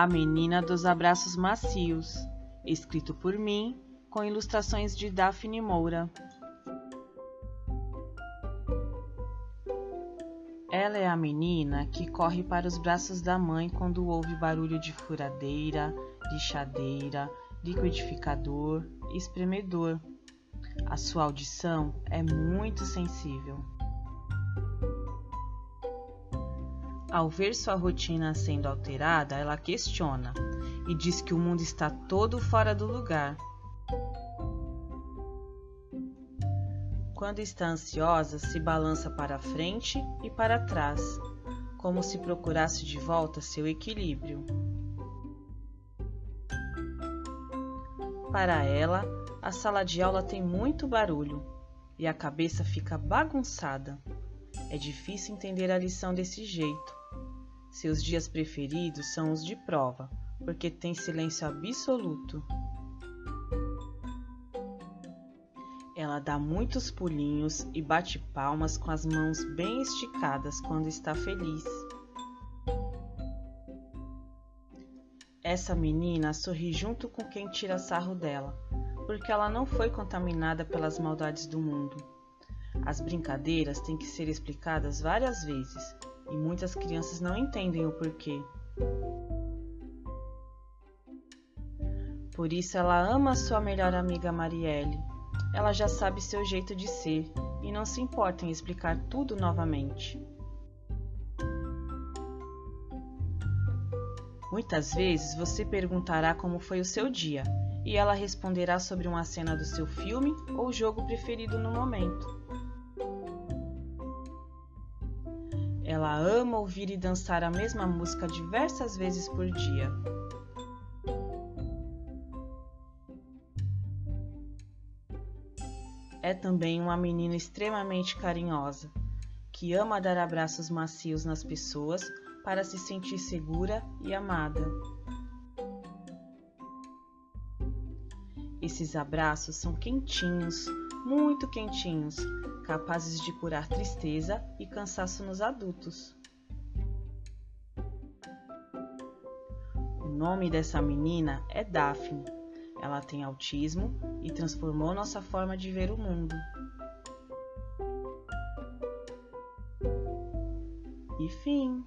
A Menina dos Abraços Macios, escrito por mim, com ilustrações de Daphne Moura. Ela é a menina que corre para os braços da mãe quando ouve barulho de furadeira, lixadeira, liquidificador espremedor. A sua audição é muito sensível. Ao ver sua rotina sendo alterada, ela questiona e diz que o mundo está todo fora do lugar. Quando está ansiosa, se balança para frente e para trás, como se procurasse de volta seu equilíbrio. Para ela, a sala de aula tem muito barulho e a cabeça fica bagunçada. É difícil entender a lição desse jeito. Seus dias preferidos são os de prova, porque tem silêncio absoluto. Ela dá muitos pulinhos e bate palmas com as mãos bem esticadas quando está feliz. Essa menina sorri junto com quem tira sarro dela, porque ela não foi contaminada pelas maldades do mundo. As brincadeiras têm que ser explicadas várias vezes e muitas crianças não entendem o porquê. Por isso ela ama sua melhor amiga Marielle. Ela já sabe seu jeito de ser e não se importa em explicar tudo novamente. Muitas vezes você perguntará como foi o seu dia e ela responderá sobre uma cena do seu filme ou jogo preferido no momento. Ela ama ouvir e dançar a mesma música diversas vezes por dia. É também uma menina extremamente carinhosa, que ama dar abraços macios nas pessoas para se sentir segura e amada. Esses abraços são quentinhos, muito quentinhos, capazes de curar tristeza e cansaço nos adultos. O nome dessa menina é Daphne. Ela tem autismo e transformou nossa forma de ver o mundo. E fim.